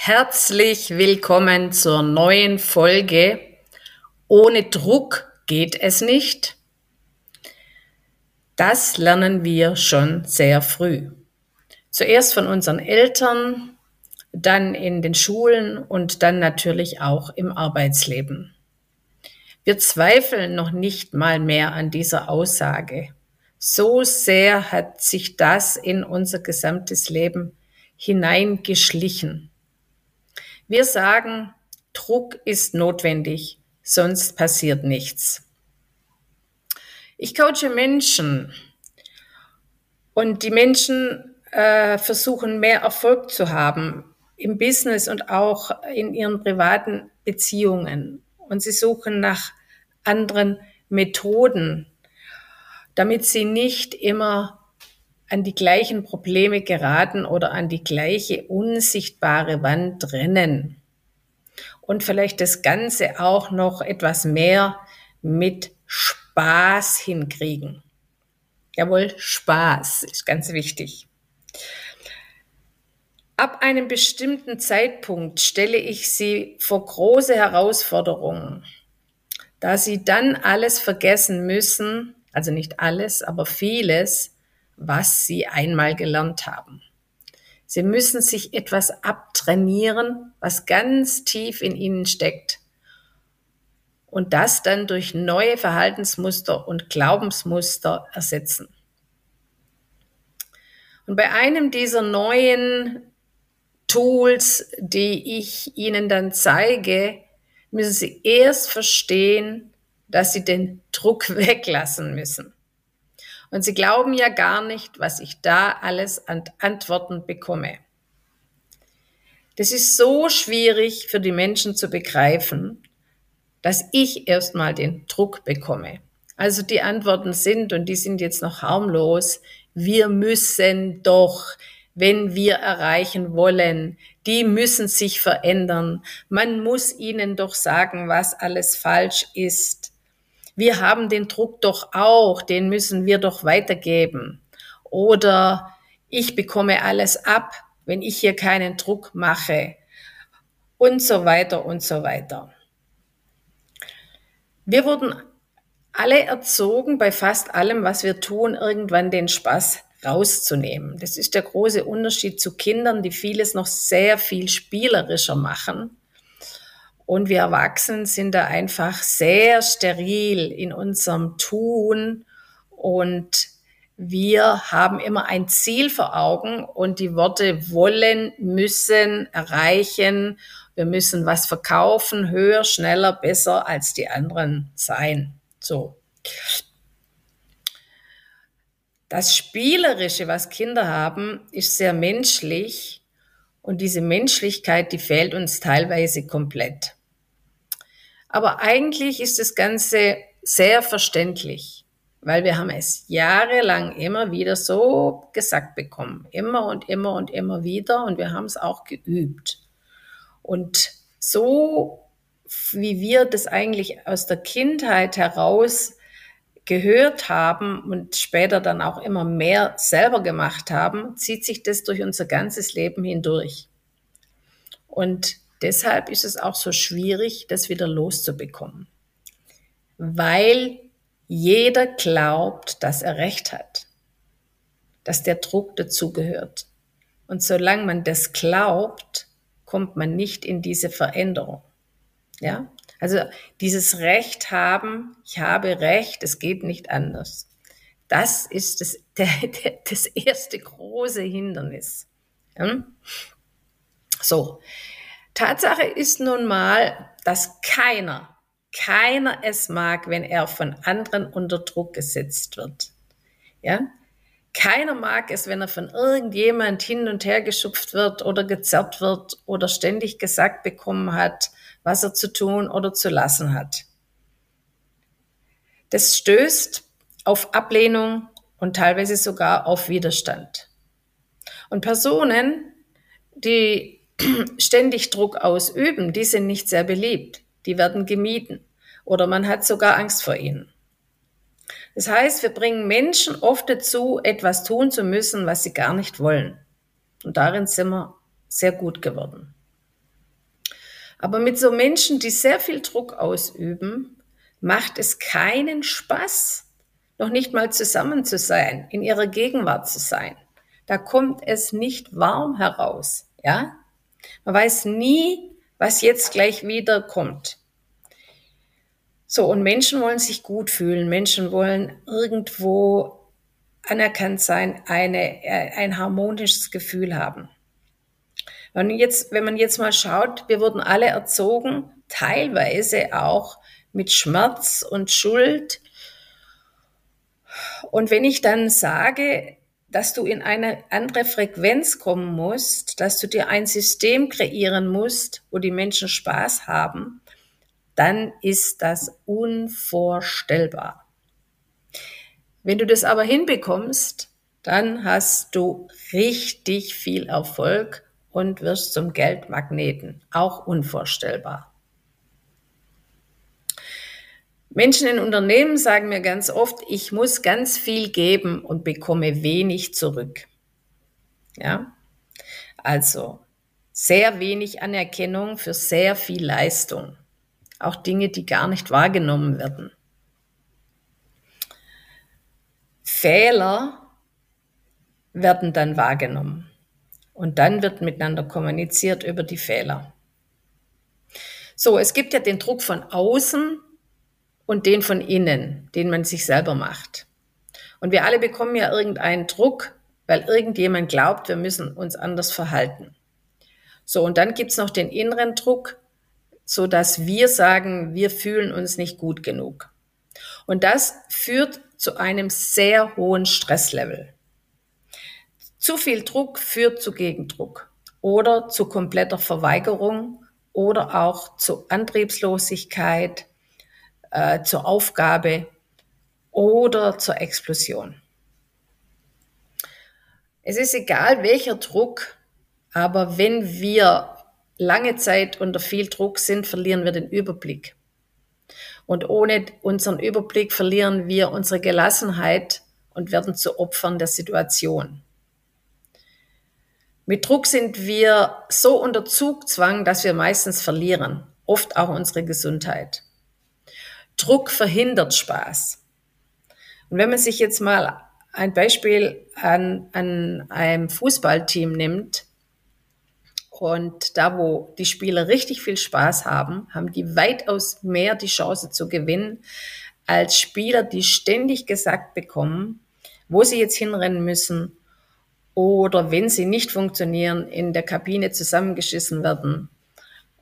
Herzlich willkommen zur neuen Folge. Ohne Druck geht es nicht. Das lernen wir schon sehr früh. Zuerst von unseren Eltern, dann in den Schulen und dann natürlich auch im Arbeitsleben. Wir zweifeln noch nicht mal mehr an dieser Aussage. So sehr hat sich das in unser gesamtes Leben hineingeschlichen. Wir sagen, Druck ist notwendig, sonst passiert nichts. Ich coache Menschen und die Menschen äh, versuchen mehr Erfolg zu haben im Business und auch in ihren privaten Beziehungen. Und sie suchen nach anderen Methoden, damit sie nicht immer an die gleichen Probleme geraten oder an die gleiche unsichtbare Wand rennen. Und vielleicht das Ganze auch noch etwas mehr mit Spaß hinkriegen. Jawohl, Spaß ist ganz wichtig. Ab einem bestimmten Zeitpunkt stelle ich sie vor große Herausforderungen, da sie dann alles vergessen müssen, also nicht alles, aber vieles, was sie einmal gelernt haben. Sie müssen sich etwas abtrainieren, was ganz tief in ihnen steckt. Und das dann durch neue Verhaltensmuster und Glaubensmuster ersetzen. Und bei einem dieser neuen Tools, die ich Ihnen dann zeige, müssen Sie erst verstehen, dass Sie den Druck weglassen müssen. Und sie glauben ja gar nicht, was ich da alles an Antworten bekomme. Das ist so schwierig für die Menschen zu begreifen, dass ich erstmal den Druck bekomme. Also die Antworten sind, und die sind jetzt noch harmlos, wir müssen doch, wenn wir erreichen wollen, die müssen sich verändern. Man muss ihnen doch sagen, was alles falsch ist wir haben den Druck doch auch, den müssen wir doch weitergeben. Oder ich bekomme alles ab, wenn ich hier keinen Druck mache. Und so weiter und so weiter. Wir wurden alle erzogen, bei fast allem, was wir tun, irgendwann den Spaß rauszunehmen. Das ist der große Unterschied zu Kindern, die vieles noch sehr viel spielerischer machen und wir Erwachsenen sind da einfach sehr steril in unserem Tun und wir haben immer ein Ziel vor Augen und die Worte wollen, müssen, erreichen. Wir müssen was verkaufen, höher, schneller, besser als die anderen sein. So. Das Spielerische, was Kinder haben, ist sehr menschlich und diese Menschlichkeit, die fehlt uns teilweise komplett. Aber eigentlich ist das Ganze sehr verständlich, weil wir haben es jahrelang immer wieder so gesagt bekommen. Immer und immer und immer wieder und wir haben es auch geübt. Und so wie wir das eigentlich aus der Kindheit heraus gehört haben und später dann auch immer mehr selber gemacht haben, zieht sich das durch unser ganzes Leben hindurch. Und Deshalb ist es auch so schwierig, das wieder loszubekommen, weil jeder glaubt, dass er recht hat, dass der Druck dazugehört. Und solange man das glaubt, kommt man nicht in diese Veränderung. Ja? Also dieses Recht haben, ich habe Recht, es geht nicht anders. Das ist das, der, der, das erste große Hindernis. Ja? So, Tatsache ist nun mal, dass keiner, keiner es mag, wenn er von anderen unter Druck gesetzt wird. Ja? Keiner mag es, wenn er von irgendjemand hin und her geschupft wird oder gezerrt wird oder ständig gesagt bekommen hat, was er zu tun oder zu lassen hat. Das stößt auf Ablehnung und teilweise sogar auf Widerstand. Und Personen, die ständig Druck ausüben, die sind nicht sehr beliebt. Die werden gemieden oder man hat sogar Angst vor ihnen. Das heißt, wir bringen Menschen oft dazu, etwas tun zu müssen, was sie gar nicht wollen. Und darin sind wir sehr gut geworden. Aber mit so Menschen, die sehr viel Druck ausüben, macht es keinen Spaß, noch nicht mal zusammen zu sein, in ihrer Gegenwart zu sein. Da kommt es nicht warm heraus, ja? Man weiß nie, was jetzt gleich wieder kommt. So, und Menschen wollen sich gut fühlen. Menschen wollen irgendwo anerkannt sein, eine, äh, ein harmonisches Gefühl haben. Wenn, jetzt, wenn man jetzt mal schaut, wir wurden alle erzogen, teilweise auch mit Schmerz und Schuld. Und wenn ich dann sage, dass du in eine andere Frequenz kommen musst, dass du dir ein System kreieren musst, wo die Menschen Spaß haben, dann ist das unvorstellbar. Wenn du das aber hinbekommst, dann hast du richtig viel Erfolg und wirst zum Geldmagneten. Auch unvorstellbar. Menschen in Unternehmen sagen mir ganz oft, ich muss ganz viel geben und bekomme wenig zurück. Ja? Also sehr wenig Anerkennung für sehr viel Leistung. Auch Dinge, die gar nicht wahrgenommen werden. Fehler werden dann wahrgenommen. Und dann wird miteinander kommuniziert über die Fehler. So, es gibt ja den Druck von außen und den von innen, den man sich selber macht. Und wir alle bekommen ja irgendeinen Druck, weil irgendjemand glaubt, wir müssen uns anders verhalten. So, und dann gibt's noch den inneren Druck, so dass wir sagen, wir fühlen uns nicht gut genug. Und das führt zu einem sehr hohen Stresslevel. Zu viel Druck führt zu Gegendruck oder zu kompletter Verweigerung oder auch zu Antriebslosigkeit, äh, zur Aufgabe oder zur Explosion. Es ist egal, welcher Druck, aber wenn wir lange Zeit unter viel Druck sind, verlieren wir den Überblick. Und ohne unseren Überblick verlieren wir unsere Gelassenheit und werden zu Opfern der Situation. Mit Druck sind wir so unter Zugzwang, dass wir meistens verlieren, oft auch unsere Gesundheit. Druck verhindert Spaß. Und wenn man sich jetzt mal ein Beispiel an, an einem Fußballteam nimmt, und da, wo die Spieler richtig viel Spaß haben, haben die weitaus mehr die Chance zu gewinnen, als Spieler, die ständig gesagt bekommen, wo sie jetzt hinrennen müssen oder wenn sie nicht funktionieren, in der Kabine zusammengeschissen werden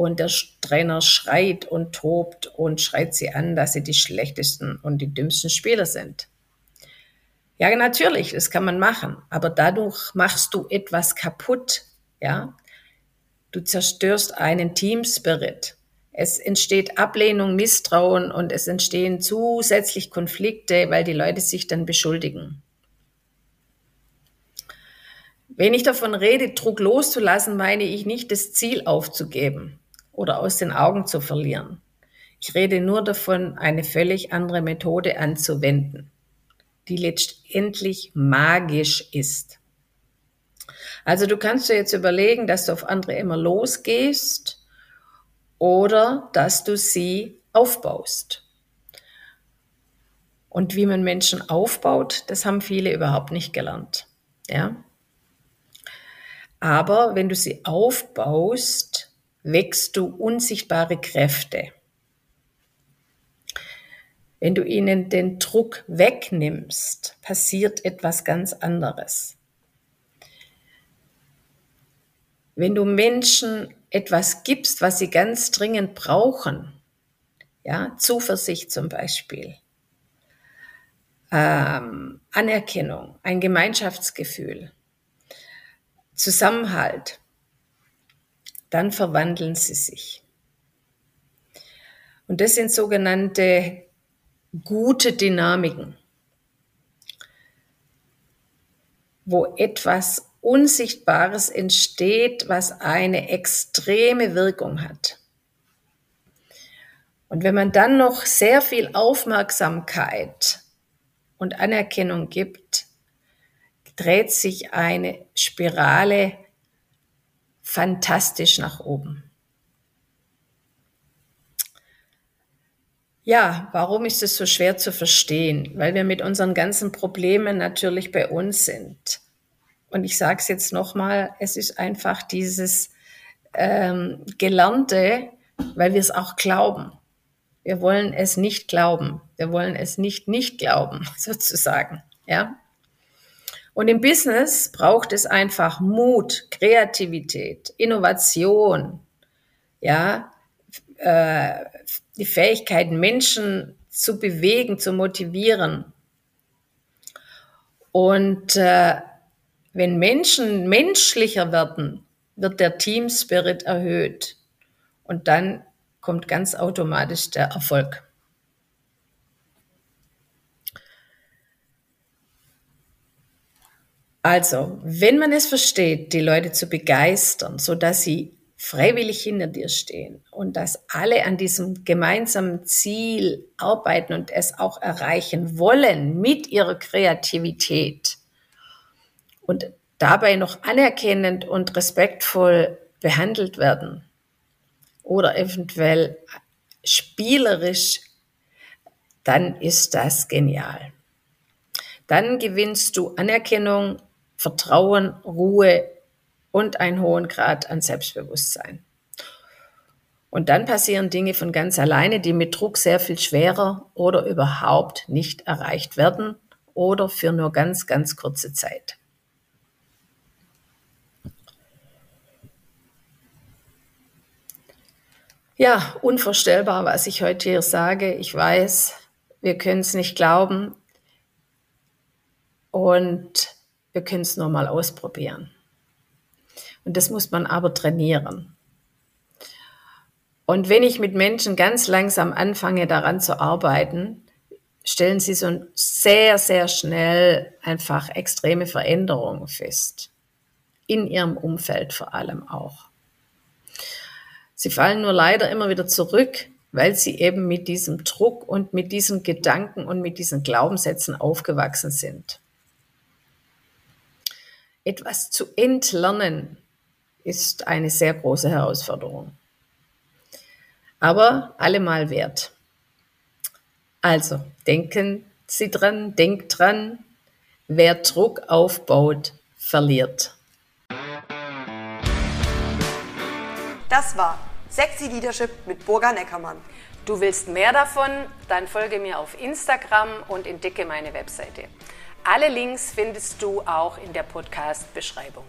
und der Trainer schreit und tobt und schreit sie an, dass sie die schlechtesten und die dümmsten Spieler sind. Ja, natürlich, das kann man machen, aber dadurch machst du etwas kaputt, ja. Du zerstörst einen Teamspirit. Es entsteht Ablehnung, Misstrauen und es entstehen zusätzlich Konflikte, weil die Leute sich dann beschuldigen. Wenn ich davon rede, Druck loszulassen, meine ich nicht, das Ziel aufzugeben oder aus den Augen zu verlieren. Ich rede nur davon, eine völlig andere Methode anzuwenden, die letztendlich magisch ist. Also du kannst dir jetzt überlegen, dass du auf andere immer losgehst oder dass du sie aufbaust. Und wie man Menschen aufbaut, das haben viele überhaupt nicht gelernt. Ja? Aber wenn du sie aufbaust, wächst du unsichtbare Kräfte. Wenn du ihnen den Druck wegnimmst, passiert etwas ganz anderes. Wenn du Menschen etwas gibst, was sie ganz dringend brauchen, ja, Zuversicht zum Beispiel, ähm, Anerkennung, ein Gemeinschaftsgefühl, Zusammenhalt, dann verwandeln sie sich. Und das sind sogenannte gute Dynamiken, wo etwas Unsichtbares entsteht, was eine extreme Wirkung hat. Und wenn man dann noch sehr viel Aufmerksamkeit und Anerkennung gibt, dreht sich eine Spirale fantastisch nach oben. Ja, warum ist es so schwer zu verstehen? Weil wir mit unseren ganzen Problemen natürlich bei uns sind. Und ich sage es jetzt nochmal, es ist einfach dieses ähm, Gelernte, weil wir es auch glauben. Wir wollen es nicht glauben. Wir wollen es nicht nicht glauben, sozusagen. Ja. Und im Business braucht es einfach Mut, Kreativität, Innovation, ja, äh, die Fähigkeit, Menschen zu bewegen, zu motivieren. Und äh, wenn Menschen menschlicher werden, wird der Team Spirit erhöht. Und dann kommt ganz automatisch der Erfolg. Also, wenn man es versteht, die Leute zu begeistern, so dass sie freiwillig hinter dir stehen und dass alle an diesem gemeinsamen Ziel arbeiten und es auch erreichen wollen mit ihrer Kreativität und dabei noch anerkennend und respektvoll behandelt werden oder eventuell spielerisch, dann ist das genial. Dann gewinnst du Anerkennung Vertrauen, Ruhe und einen hohen Grad an Selbstbewusstsein. Und dann passieren Dinge von ganz alleine, die mit Druck sehr viel schwerer oder überhaupt nicht erreicht werden oder für nur ganz, ganz kurze Zeit. Ja, unvorstellbar, was ich heute hier sage. Ich weiß, wir können es nicht glauben. Und wir können es nur mal ausprobieren. Und das muss man aber trainieren. Und wenn ich mit Menschen ganz langsam anfange, daran zu arbeiten, stellen sie so sehr, sehr schnell einfach extreme Veränderungen fest. In ihrem Umfeld vor allem auch. Sie fallen nur leider immer wieder zurück, weil sie eben mit diesem Druck und mit diesen Gedanken und mit diesen Glaubenssätzen aufgewachsen sind. Etwas zu entlernen ist eine sehr große Herausforderung. Aber allemal wert. Also, denken Sie dran, denkt dran, wer Druck aufbaut, verliert. Das war Sexy Leadership mit Burga Neckermann. Du willst mehr davon? Dann folge mir auf Instagram und entdecke meine Webseite. Alle Links findest du auch in der Podcast-Beschreibung.